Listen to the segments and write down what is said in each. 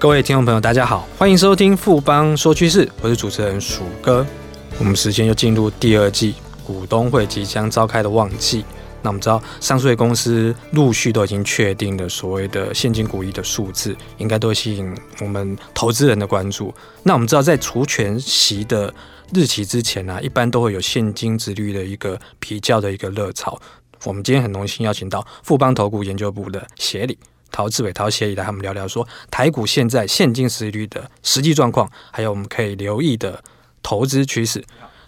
各位听众朋友，大家好，欢迎收听富邦说趋势，我是主持人鼠哥。我们时间又进入第二季股东会即将召开的旺季。那我们知道，上市公司陆续都已经确定了所谓的现金股利的数字，应该都会吸引我们投资人的关注。那我们知道，在除权息的日期之前呢、一般都会有现金殖率的一个比较的一个热潮。我们今天很荣幸邀请到富邦投顾研究部的协理陶志伟陶协理来和我们聊聊，说台股现在现金殖率的实际状况，还有我们可以留意的投资趋势。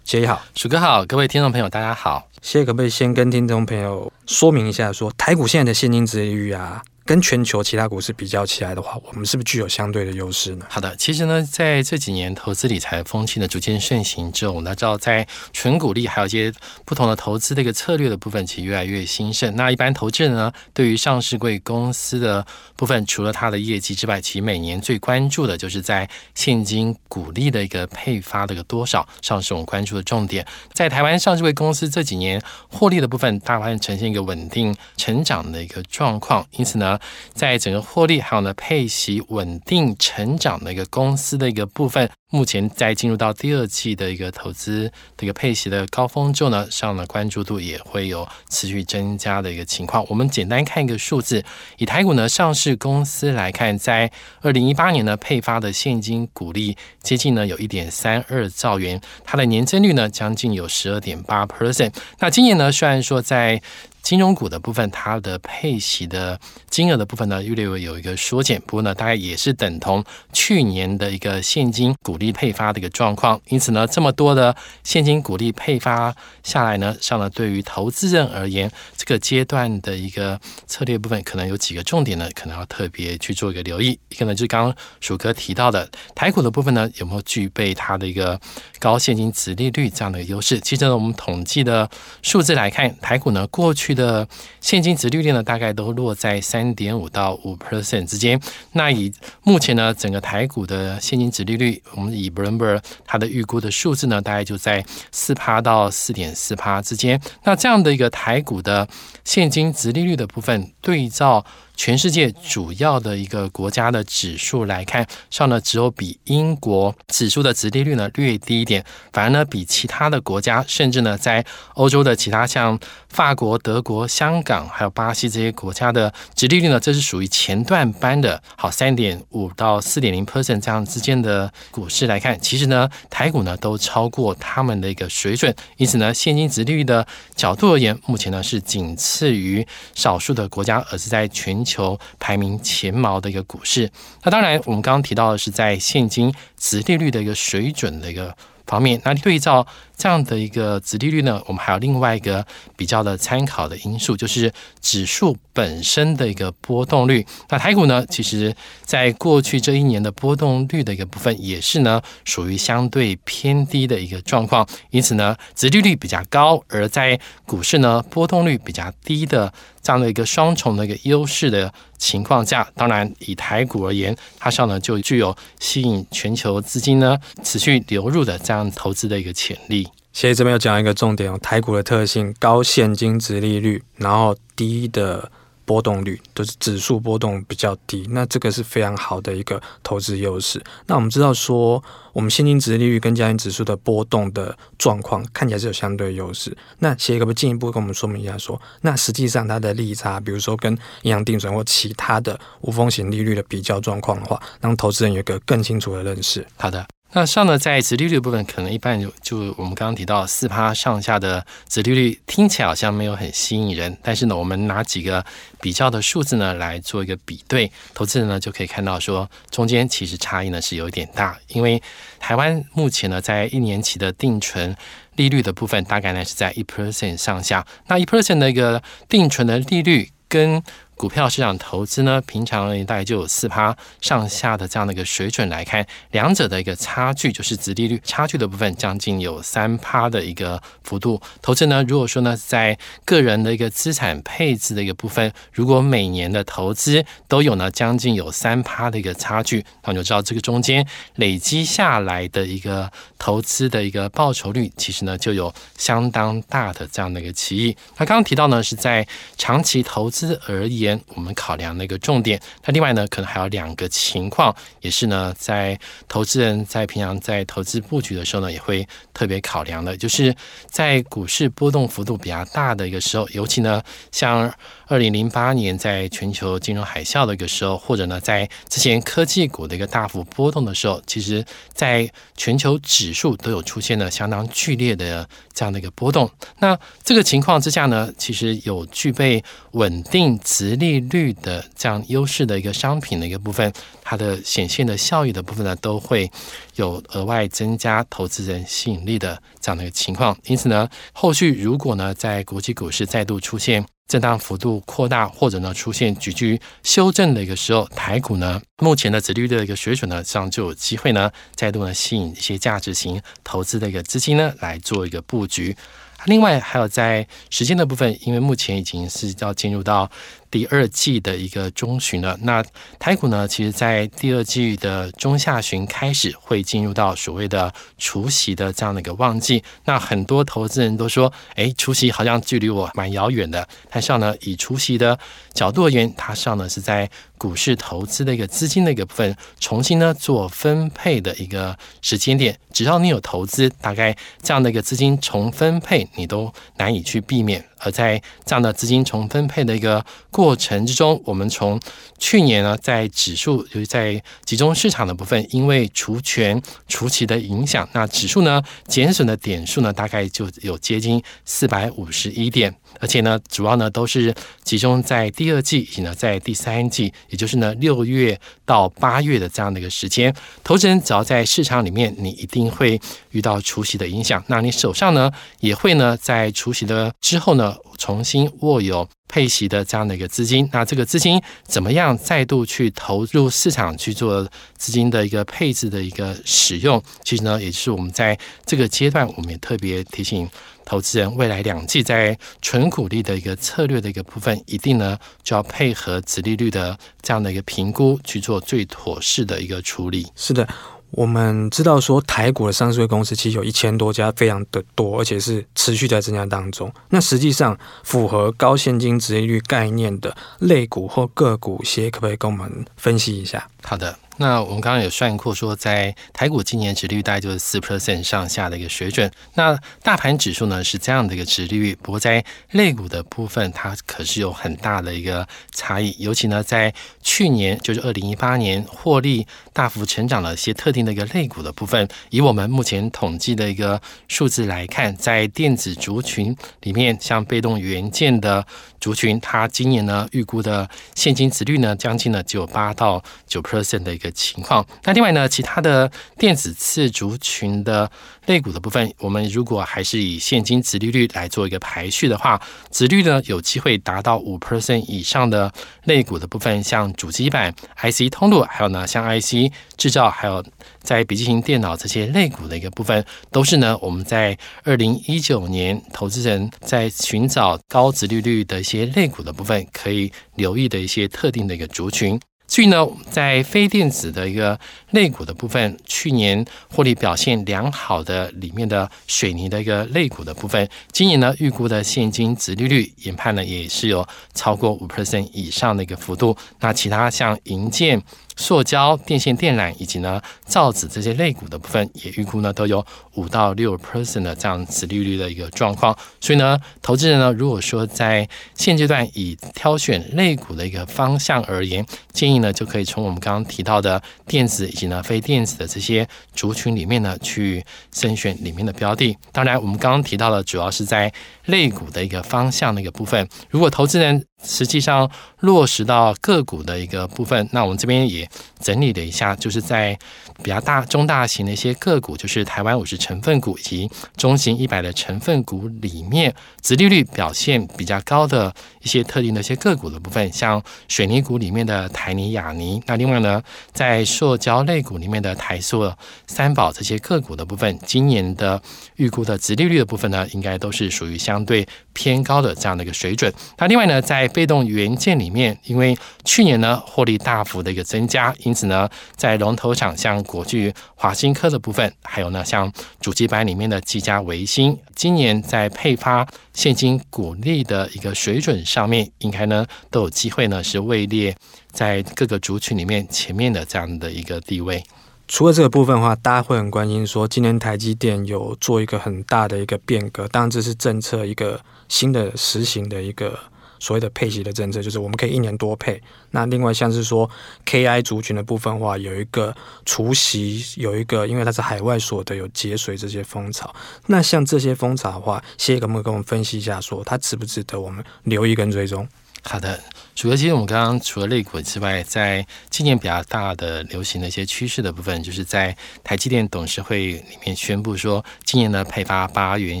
协理好，许哥好，各位听众朋友大家好。协理可不可以先跟听众朋友说明一下说，说台股现在的现金殖利率啊，跟全球其他股市比较起来的话，我们是不是具有相对的优势呢？好的，其实呢，在这几年投资理财风气呢逐渐盛行之后，我们知道在纯股利还有一些不同的投资的一个策略的部分，其实越来越兴盛。那一般投资人呢，对于上市柜公司的部分，除了它的业绩之外，其实每年最关注的就是在现金股利的一个配发的一个多少，上市我们关注的重点。在台湾上市柜公司这几年获利的部分，大部分呈现一个稳定成长的一个状况，因此呢。在整个获利还有呢配息稳定成长的一个公司的一个部分，目前在进入到第二季的一个投资的一个配息的高峰之后呢，上的关注度也会有持续增加的一个情况。我们简单看一个数字，以台股呢上市公司来看，在二零一八年呢配发的现金股利接近呢有一点三二兆元，它的年增率呢将近有十二点八 percent。那今年呢虽然说在金融股的部分，它的配息的金额的部分呢，略微有一个缩减，不过呢，大概也是等同去年的一个现金股利配发的一个状况。因此呢，这么多的现金股利配发下来呢，上了对于投资人而言，这个阶段的一个策略部分，可能有几个重点呢，可能要特别去做一个留意。一个呢，就是刚刚鼠哥提到的台股的部分呢，有没有具备它的一个高现金殖利率这样的一个优势？其实呢，我们统计的数字来看，台股呢过去的现金值利率呢，大概都落在三点五到五 percent 之间。那以目前呢，整个台股的现金值利率，我们以 Bloomberg 它的预估的数字呢，大概就在四趴到四点四趴之间。那这样的一个台股的现金值利率的部分，对照。全世界主要的一个国家的指数来看，上呢只有比英国指数的殖利率呢略低一点，反而呢比其他的国家，甚至呢在欧洲的其他像法国、德国、香港还有巴西这些国家的殖利率呢，这是属于前段班的，好三点五到四点零 percent 这样之间的股市来看，其实呢台股呢都超过他们的一个水准，因此呢现金殖利率的角度而言，目前呢是仅次于少数的国家，而是在全。求排名前茅的一个股市，那当然，我们刚刚提到的是在现金殖利率的一个水准的一个方面，那对照。这样的一个殖利率呢，我们还有另外一个比较的参考的因素，就是指数本身的一个波动率。那台股呢，其实在过去这一年的波动率的一个部分，也是呢属于相对偏低的一个状况。因此呢，殖利率比较高，而在股市呢波动率比较低的这样的一个双重的一个优势的情况下，当然以台股而言，它上呢就具有吸引全球资金呢持续流入的这样投资的一个潜力。协理这边要讲一个重点哦，台股的特性高现金值利率，然后低的波动率，都是指数波动比较低，那这个是非常好的一个投资优势。那我们知道说，我们现金值利率跟家庭指数的波动的状况看起来是有相对优势。那协理可不可以进一步跟我们说明一下说，那实际上它的利差，比如说跟银行定存或其他的无风险利率的比较状况的话，让投资人有一个更清楚的认识。好的。那上呢，在殖利率部分，可能一般就就我们刚刚提到四趴上下的殖利率，听起来好像没有很吸引人。但是呢，我们拿几个比较的数字呢来做一个比对，投资人呢就可以看到说，中间其实差异呢是有点大。因为台湾目前呢，在一年期的定存利率的部分，大概呢是在一 percent 上下。那一 percent 的一个定存的利率跟股票市场投资呢，平常大概就有四趴上下的这样的一个水准来看，两者的一个差距就是殖利率差距的部分，将近有三趴的一个幅度。投资呢，如果说呢，在个人的一个资产配置的一个部分，如果每年的投资都有呢将近有三趴的一个差距，那你就知道这个中间累积下来的一个投资的一个报酬率，其实呢就有相当大的这样的一个歧义。那刚刚提到呢，是在长期投资而言。我们考量的一个重点。那另外呢，可能还有两个情况，也是呢，在投资人在平常在投资布局的时候呢，也会特别考量的，就是在股市波动幅度比较大的一个时候，尤其呢，像二零零八年在全球金融海啸的一个时候，或者呢，在之前科技股的一个大幅波动的时候，其实在全球指数都有出现了相当剧烈的这样的一个波动。那这个情况之下呢，其实有具备稳定值利率的这样优势的一个商品的一个部分，它的显现的效益的部分呢，都会有额外增加投资人吸引力的这样的一个情况。因此呢，后续如果呢，在国际股市再度出现震荡幅度扩大，或者呢出现急剧修正的一个时候，台股呢目前的殖利率的一个水准呢，这样就有机会呢再度呢吸引一些价值型投资的一个资金呢来做一个布局。另外还有在时间的部分，因为目前已经是要进入到。第二季的一个中旬了，那台股呢，其实在第二季的中下旬开始会进入到所谓的除息的这样的一个旺季。那很多投资人都说，哎，除夕好像距离我蛮遥远的。但是呢，以除夕的角度而言，它上呢是在股市投资的一个资金的一个部分重新呢做分配的一个时间点。只要你有投资，大概这样的一个资金重分配，你都难以去避免。而在这样的资金重分配的一个过程之中，我们从去年呢，在指数，就是在集中市场的部分，因为除权除息的影响，那指数呢减损的点数呢，大概就有接近四百五十一点。而且呢，主要呢都是集中在第二季以及呢在第三季，也就是呢六月到八月的这样的一个时间。投资人只要在市场里面，你一定会遇到除息的影响。那你手上呢也会呢在除息的之后呢重新握有配息的这样的一个资金。那这个资金怎么样再度去投入市场去做资金的一个配置的一个使用？其实呢，也是我们在这个阶段，我们也特别提醒。投资人未来两季在纯股利的一个策略的一个部分，一定呢就要配合子利率的这样的一个评估去做最妥适的一个处理。是的，我们知道说台股的上市公司其实有一千多家，非常的多，而且是持续在增加当中。那实际上符合高现金值利率概念的类股或个股，些可不可以跟我们分析一下？好的。那我们刚刚有算过，说在台股今年殖利率大概就是四 percent 上下的一个水准。那大盘指数呢是这样的一个殖利率，不过在类股的部分，它可是有很大的一个差异。尤其呢，在去年就是二零一八年获利大幅成长的一些特定的一个类股的部分，以我们目前统计的一个数字来看，在电子族群里面，像被动元件的族群，它今年呢预估的现金殖率呢将近呢只有八到九 percent 的一个。情况。那另外呢，其他的电子次族群的类股的部分，我们如果还是以现金殖利率来做一个排序的话，殖率呢有机会达到五 percent 以上的类股的部分，像主机板、IC 通路，还有呢像 IC 制造，还有在笔记型电脑这些类股的一个部分，都是呢我们在二零一九年投资人在寻找高殖利率的一些类股的部分，可以留意的一些特定的一个族群。至于呢，在非电子的一个类股的部分，去年获利表现良好的里面的水泥的一个类股的部分，今年呢预估的现金值利率研判呢也是有超过五 percent 以上的一个幅度。那其他像银建。塑胶、电线电缆以及呢造纸这些类股的部分，也预估呢都有五到六 percent 的这样子利率的一个状况。所以呢，投资人呢，如果说在现阶段以挑选类股的一个方向而言，建议呢就可以从我们刚刚提到的电子以及呢非电子的这些族群里面呢去筛选里面的标的。当然，我们刚刚提到的主要是在类股的一个方向的一个部分。如果投资人实际上落实到个股的一个部分，那我们这边也。整理了一下，就是在比较大中大型的一些个股，就是台湾五十成分股以及中型一百的成分股里面，殖利率表现比较高的一些特定的一些个股的部分，像水泥股里面的台泥、亚泥。那另外呢，在塑胶类股里面的台塑、三宝这些个股的部分，今年的预估的殖利率的部分呢，应该都是属于相对偏高的这样的一个水准。那另外呢，在在被动元件里面，因为去年呢获利大幅的一个增加，因此呢在龙头厂像国巨、华新科的部分，还有呢像主机板里面的技嘉、维新，今年在配发现金股利的一个水准上面，应该呢都有机会呢是位列在各个族群里面前面的这样的一个地位。除了这个部分的话，大家会很关心说，今年台积电有做一个很大的一个变革，当然这是政策一个新的实行的一个所谓的配息的政策，就是我们可以一年多配。那另外像是说 KI 族群的部分话，有一个除息，有一个因为它是海外所得有节水这些风潮。那像这些风潮的话，谢谢可不可以跟我们分析一下说，说它值不值得我们留意跟追踪？好的。除了其实我们刚刚除了类股之外，在今年比较大的流行的一些趋势的部分，就是在台积电董事会里面宣布说，今年呢配发八元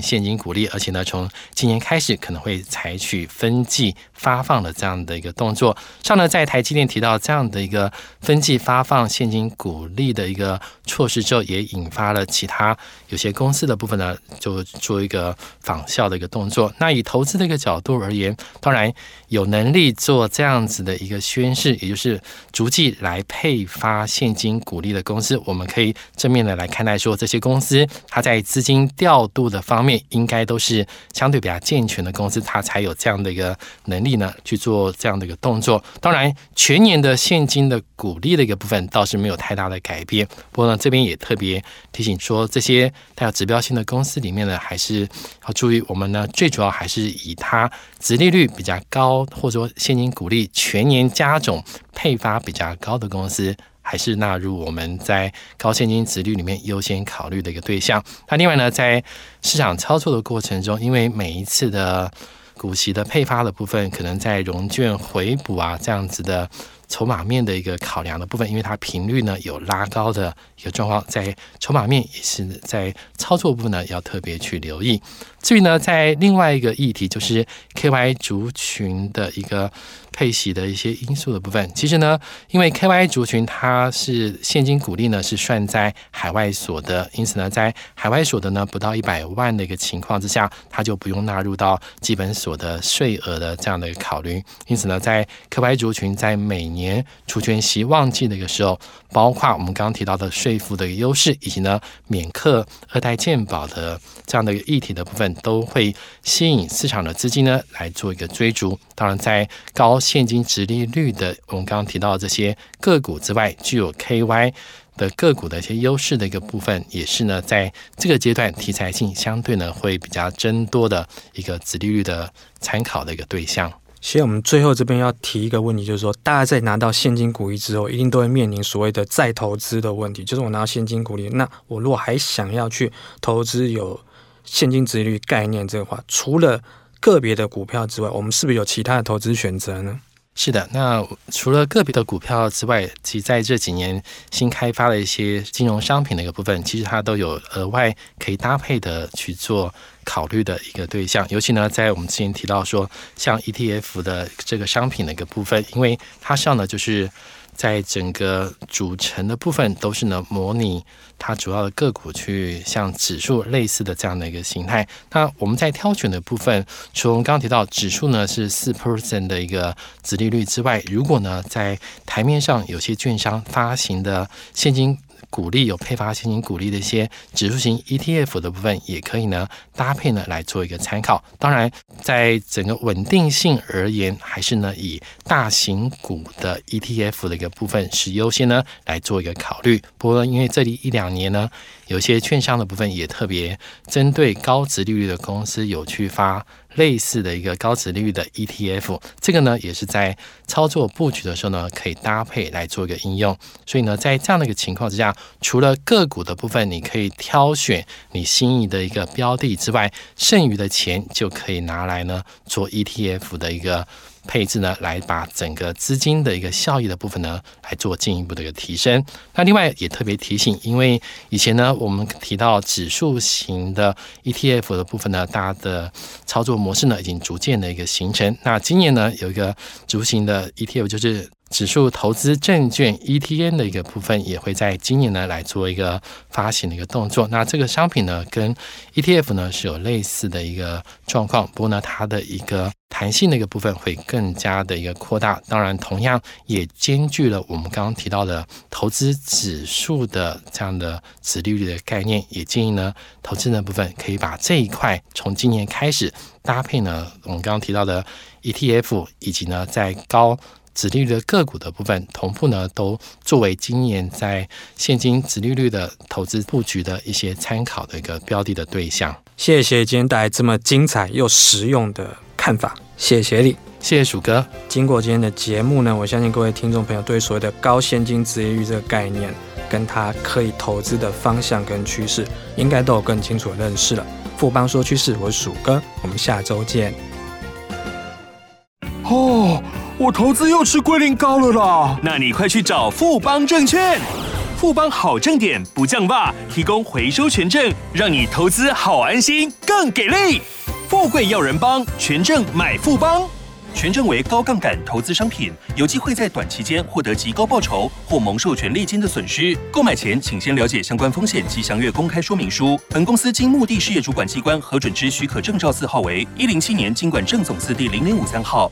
现金股利，而且呢从今年开始可能会采取分季发放的这样的一个动作。上呢在台积电提到这样的一个分季发放现金股利的一个措施之后，也引发了其他有些公司的部分呢就做一个仿效的一个动作。那以投资的一个角度而言，当然有能力做。这样子的一个宣示，也就是逐季来配发现金股利的公司，我们可以正面的来看待说，这些公司它在资金调度的方面，应该都是相对比较健全的公司，它才有这样的一个能力呢去做这样的一个动作。当然，全年的现金的股利的一个部分倒是没有太大的改变。不过呢，这边也特别提醒说，这些带有指标性的公司里面呢，还是要注意，我们呢最主要还是以它殖利率比较高，或者说现金。股利全年加总配发比较高的公司，还是纳入我们在高现金殖率里面优先考虑的一个对象。那另外呢，在市场操作的过程中，因为每一次的股息的配发的部分，可能在融券回补啊这样子的。筹码面的一个考量的部分，因为它频率呢有拉高的一个状况，在筹码面也是在操作部分呢要特别去留意。至于呢，在另外一个议题，就是 KY 族群的一个配息的一些因素的部分，其实呢，因为 KY 族群它是现金股利呢是算在海外所得，因此呢，在海外所得呢不到一百万的一个情况之下，它就不用纳入到基本所得税额的这样的一个考虑。因此呢，在 KY 族群在每年除权息旺季的一个时候，包括我们刚刚提到的税负的一个优势，以及呢免课二代健保的这样的一个议题的部分，都会吸引市场的资金呢来做一个追逐。当然，在高现金殖利率的我们刚刚提到的这些个股之外，具有 KY 的个股的一些优势的一个部分，也是呢在这个阶段题材性相对呢会比较增多的一个殖利率的参考的一个对象。其实我们最后这边要提一个问题，就是说，大家在拿到现金股利之后，一定都会面临所谓的再投资的问题。就是我拿到现金股利，那我如果还想要去投资有现金殖利率概念这个话，除了个别的股票之外，我们是不是有其他的投资选择呢？是的，那除了个别的股票之外，其在这几年新开发的一些金融商品的一个部分，其实它都有额外可以搭配的去做考虑的一个对象。尤其呢，在我们之前提到说，像 ETF 的这个商品的一个部分，因为它上呢就是。在整个组成的部分都是呢，模拟它主要的个股去像指数类似的这样的一个形态。那我们在挑选的部分，除我们刚刚提到指数呢是四 percent 的一个子利率之外，如果呢在台面上有些券商发行的现金。鼓励有配发现金鼓励的一些指数型 ETF 的部分，也可以呢搭配呢来做一个参考。当然，在整个稳定性而言，还是呢以大型股的 ETF 的一个部分是优先呢来做一个考虑。不过，因为这里一两年呢，有些券商的部分也特别针对高值利率的公司有去发。类似的一个高值利率的 ETF，这个呢也是在操作布局的时候呢，可以搭配来做一个应用。所以呢，在这样的一个情况之下，除了个股的部分，你可以挑选你心仪的一个标的之外，剩余的钱就可以拿来呢做 ETF 的一个。配置呢，来把整个资金的一个效益的部分呢，来做进一步的一个提升。那另外也特别提醒，因为以前呢，我们提到指数型的 ETF 的部分呢，大家的操作模式呢，已经逐渐的一个形成。那今年呢，有一个指数型的 ETF，就是指数投资证券 ETN 的一个部分，也会在今年呢来做一个发行的一个动作。那这个商品呢，跟 ETF 呢是有类似的一个状况，不过呢，它的一个弹性的一个部分会更加的一个扩大。当然，同样也兼具了我们刚刚提到的投资指数的这样的子利率的概念。也建议呢，投资的部分可以把这一块从今年开始搭配呢，我们刚刚提到的 ETF，以及呢在高殖利率的个股的部分同步呢，都作为今年在现金殖利率的投资布局的一些参考的一个标的的对象。谢谢今天带来这么精彩又实用的看法，谢谢你，谢谢鼠哥。经过今天的节目呢，我相信各位听众朋友对所谓的高现金殖利率这个概念，跟它可以投资的方向跟趋势，应该都有更清楚的认识了。富邦说趋势，我是鼠哥，我们下周见。哦。我投资又吃龟苓膏了啦！那你快去找富邦证券，富邦好证点不降霸，提供回收权证，让你投资好安心，更给力！富贵要人帮，权证买富邦。权证为高杠杆投资商品，有机会在短期间获得极高报酬或蒙受权利金的损失。购买前请先了解相关风险及详阅公开说明书。本公司经目的事业主管机关核准之许可证照字号为一零七年金管证总字第零零五三号。